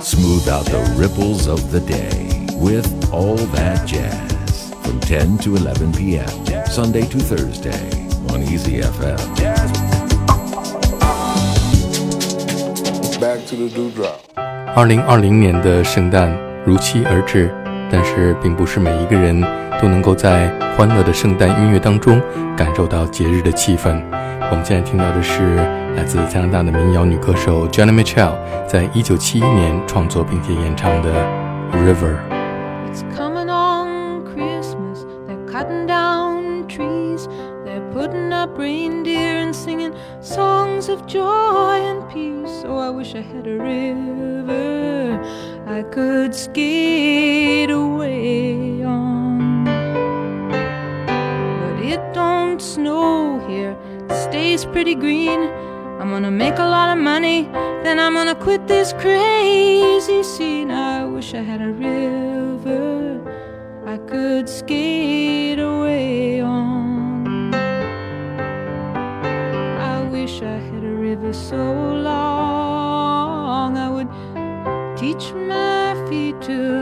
Smooth out the ripples of the day with All That Jazz from 10 to 11 p.m. Sunday to Thursday on Easy FM. Back to the dewdrop. 二零二零年的圣诞如期而至，但是并不是每一个人都能够在欢乐的圣诞音乐当中感受到节日的气氛。我们现在听到的是来自加拿大的民谣女歌手 Joni Mitchell 在一九七一年创作并且演唱的《River》。It's coming on Christmas, they're cutting down trees, they're putting up reindeer and singing songs of joy and peace. Oh, I wish I had a river I could skate away on. But it don't snow here, it stays pretty green. I'm gonna make a lot of money, then I'm gonna quit this crazy scene. I wish I had a river I could skate away on. I wish I had a river so long I would teach my feet to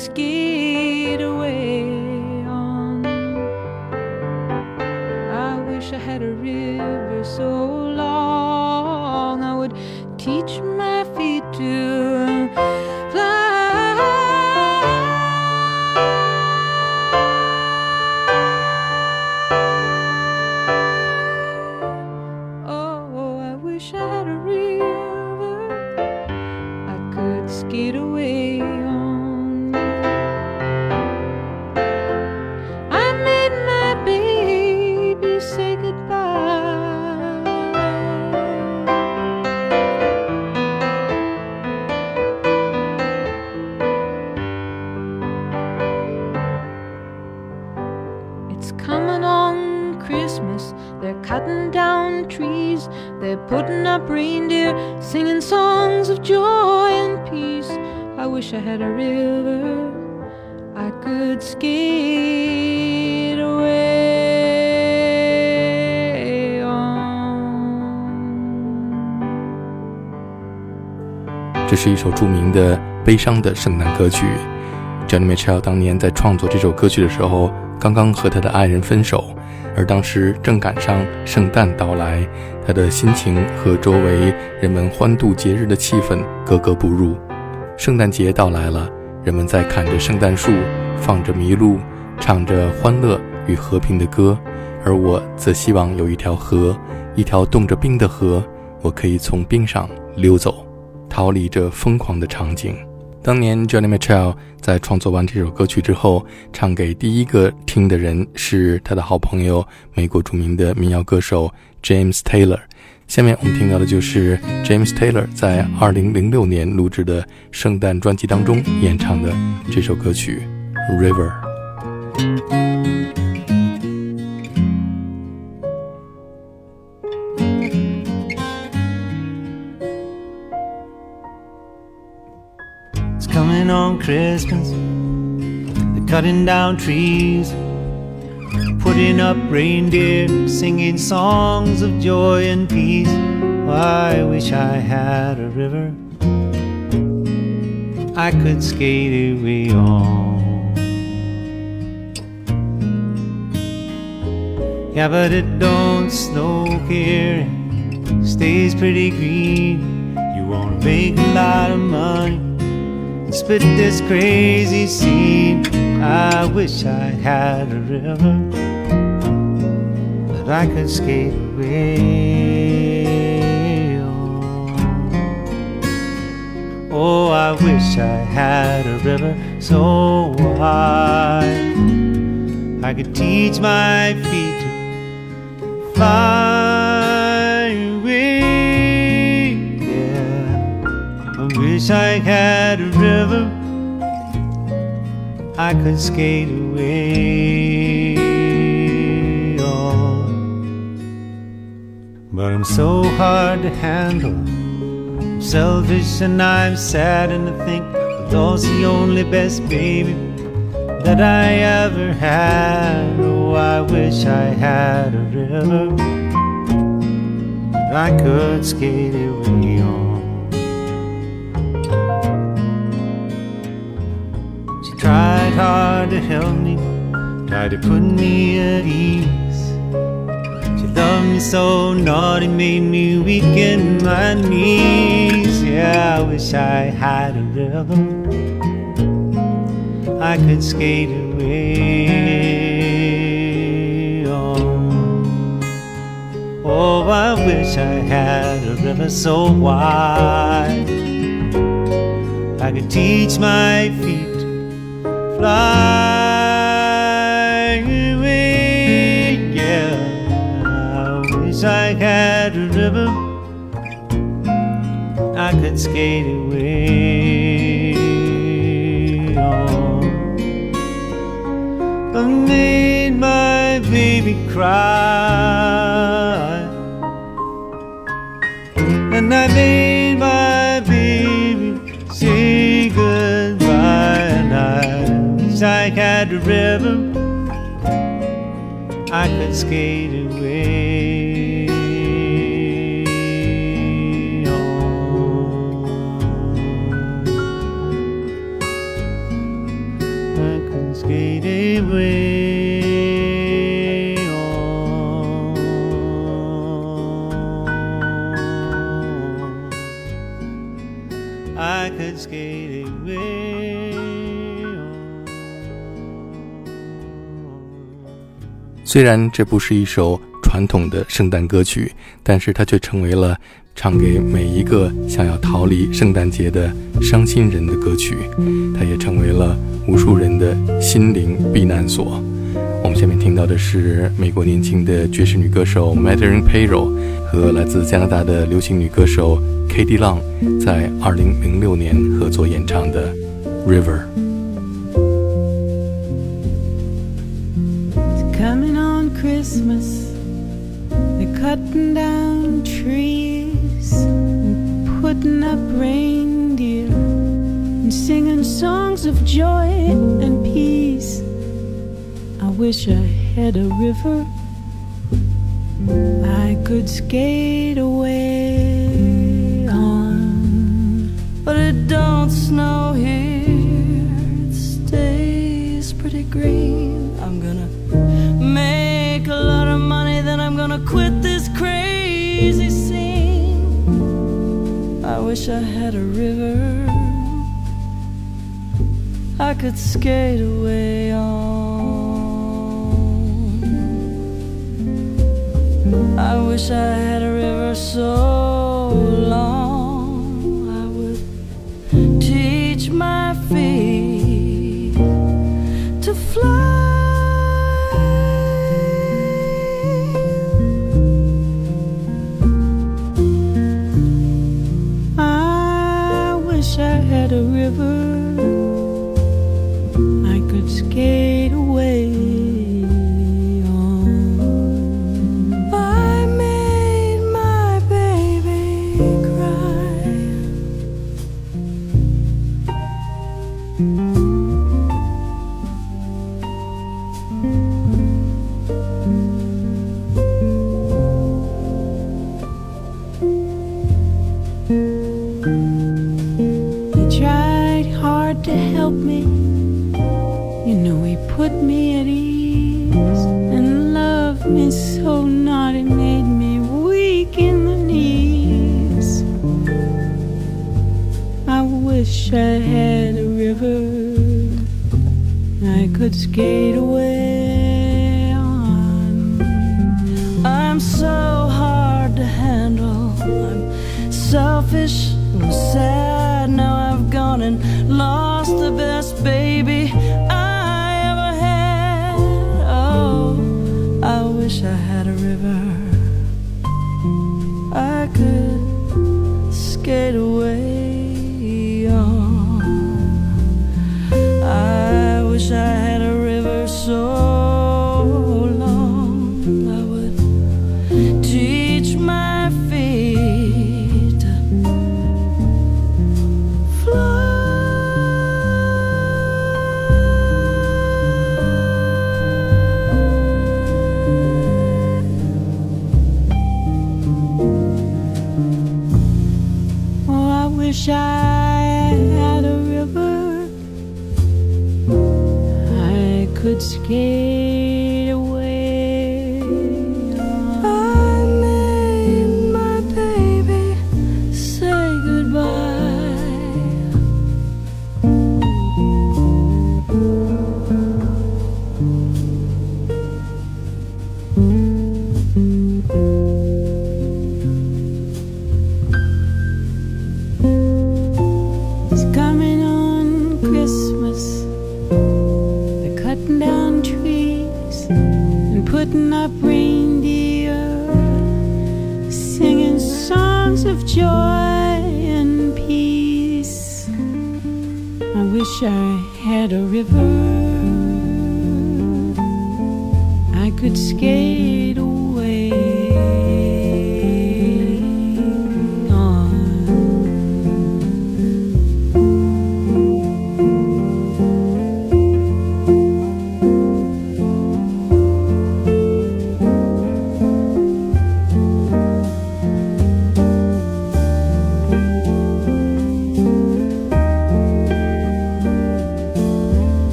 skate away on. I wish I had a river so long I would teach my It's coming on Christmas. They're cutting down trees. They're putting up reindeer, singing songs of joy and peace. I wish I had a river I could skate away on. 这是一首着名的悲伤的圣诞歌曲。 Johnny Mitchell 当年在创作这首歌曲的时候，刚刚和他的爱人分手，而当时正赶上圣诞到来，他的心情和周围人们欢度节日的气氛格格不入。圣诞节到来了，人们在砍着圣诞树，放着麋鹿，唱着欢乐与和平的歌，而我则希望有一条河，一条冻着冰的河，我可以从冰上溜走。逃离这疯狂的场景。当年 Johnny Mitchell 在创作完这首歌曲之后，唱给第一个听的人是他的好朋友，美国著名的民谣歌手 James Taylor。下面我们听到的就是 James Taylor 在2006年录制的圣诞专辑当中演唱的这首歌曲《River》。On Christmas. They're cutting down trees, putting up reindeer, singing songs of joy and peace. Oh, I wish I had a river I could skate away on. Yeah, but it don't snow here. stays pretty green. You wanna make a lot of money and split this crazy scene. I wish I had a river that I could skate away on. Oh, I wish I had a river so wide I could teach my feet to fly I I had a river I could skate away on. But I'm so hard to handle. I'm selfish and I'm sad, and I think lost the only best baby that I ever had. Oh, I wish I had a river I could skate away on. Hard to help me, tried to put me at ease. She loved me so naughty, made me weak in my knees. Yeah, I wish I had a river I could skate away on. Oh, I wish I had a river so wide I could teach my feet fly away. Yeah, I wish I had a river I could skate away on. I made my baby cry, and I made had a river I could skate away 虽然这不是一首传统的圣诞歌曲，但是它却成为了唱给每一个想要逃离圣诞节的伤心人的歌曲。它也成为了无数人的心灵避难所。我们下面听到的是美国年轻的爵士女歌手 Madeline Payroll 和来自加拿大的流行女歌手 Katie Long 在2006年合作演唱的《River》。Christmas. They're cutting down trees and putting up reindeer and singing songs of joy and peace. I wish I had a river I could skate away on. But it don't snow here, it stays pretty green. Quit this crazy scene. I wish I had a river I could skate away on. I wish I had a river so selfish. wish I had a river I could skate. joy and peace. I wish I had a river I could skate away.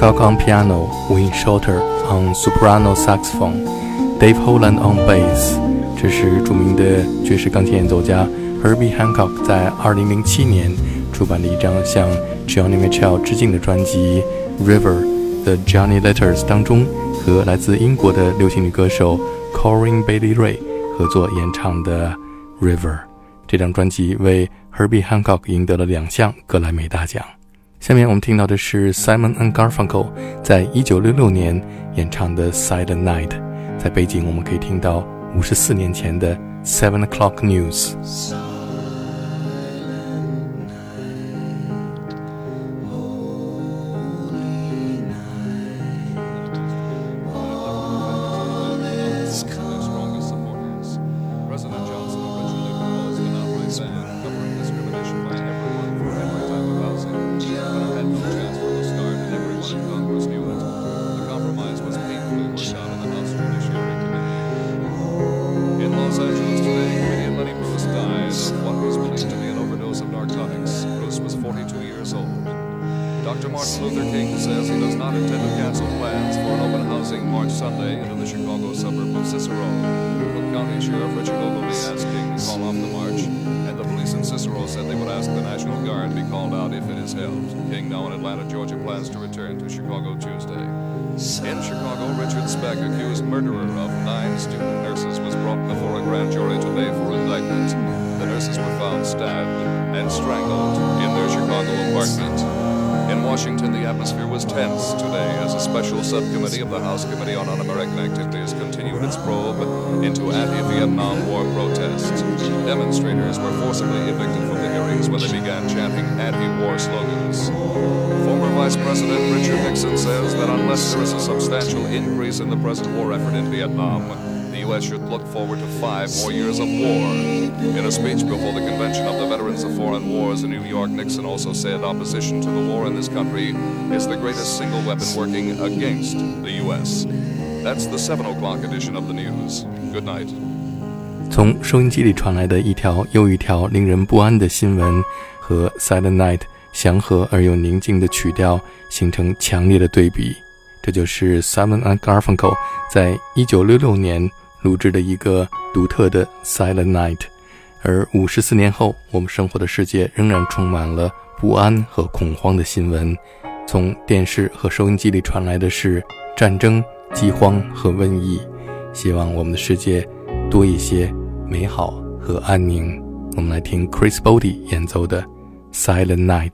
Hancock on piano, Wayne Shorter on soprano saxophone, Dave Holland on bass。这是著名的爵士钢琴演奏家 Herbie Hancock 在2007年出版的一张向 Johnny Mitchell 致敬的专辑《River》The Johnny Letters 当中，和来自英国的流行女歌手 Corinne Bailey Ray 合作演唱的《River》。这张专辑为 Herbie Hancock 赢得了两项格莱美大奖。下面我们听到的是 Simon and Garfunkel 在一九六六年演唱的《Silent Night》，在背景我们可以听到五十四年前的 Seven O'clock News。Luther King says he does not intend to cancel plans for an open housing March Sunday into the Chicago suburb of Cicero. Cook County Sheriff Richard Ogilvie asked King to call off the march, and the police in Cicero said they would ask the National Guard be called out if it is held. King, now in Atlanta, Georgia, plans to return to Chicago Tuesday. In Chicago, Richard Speck, accused murderer of nine student nurses, was brought before a grand jury today for indictment. The nurses were found stabbed and strangled in their Chicago apartment. In Washington, the atmosphere was tense today as a special subcommittee of the House Committee on Un-American Activities continued its probe into anti-Vietnam War protests. Demonstrators were forcibly evicted from the hearings when they began chanting anti-war slogans. Former Vice President Richard Nixon says that unless there is a substantial increase in the present war effort in Vietnam, U.S. should look forward to five more years of war. In a speech before the Convention of the Veterans of Foreign Wars in New York, Nixon also said opposition to the war in this country is the greatest single weapon working against the U.S. That's the 7 o'clock edition of the news. Good night. 从收音机里传来的一条又一条令人不安的新闻，和《Silent Night》祥和而又宁静的曲调形成强烈的对比。这就是 Simon and Garfunkel 在一九六六年录制的一个独特的《Silent Night》。而五十四年后，我们生活的世界仍然充满了不安和恐慌的新闻。从电视和收音机里传来的是战争、饥荒和瘟疫。希望我们的世界多一些美好和安宁。我们来听 Chris Body 演奏的《Silent Night》。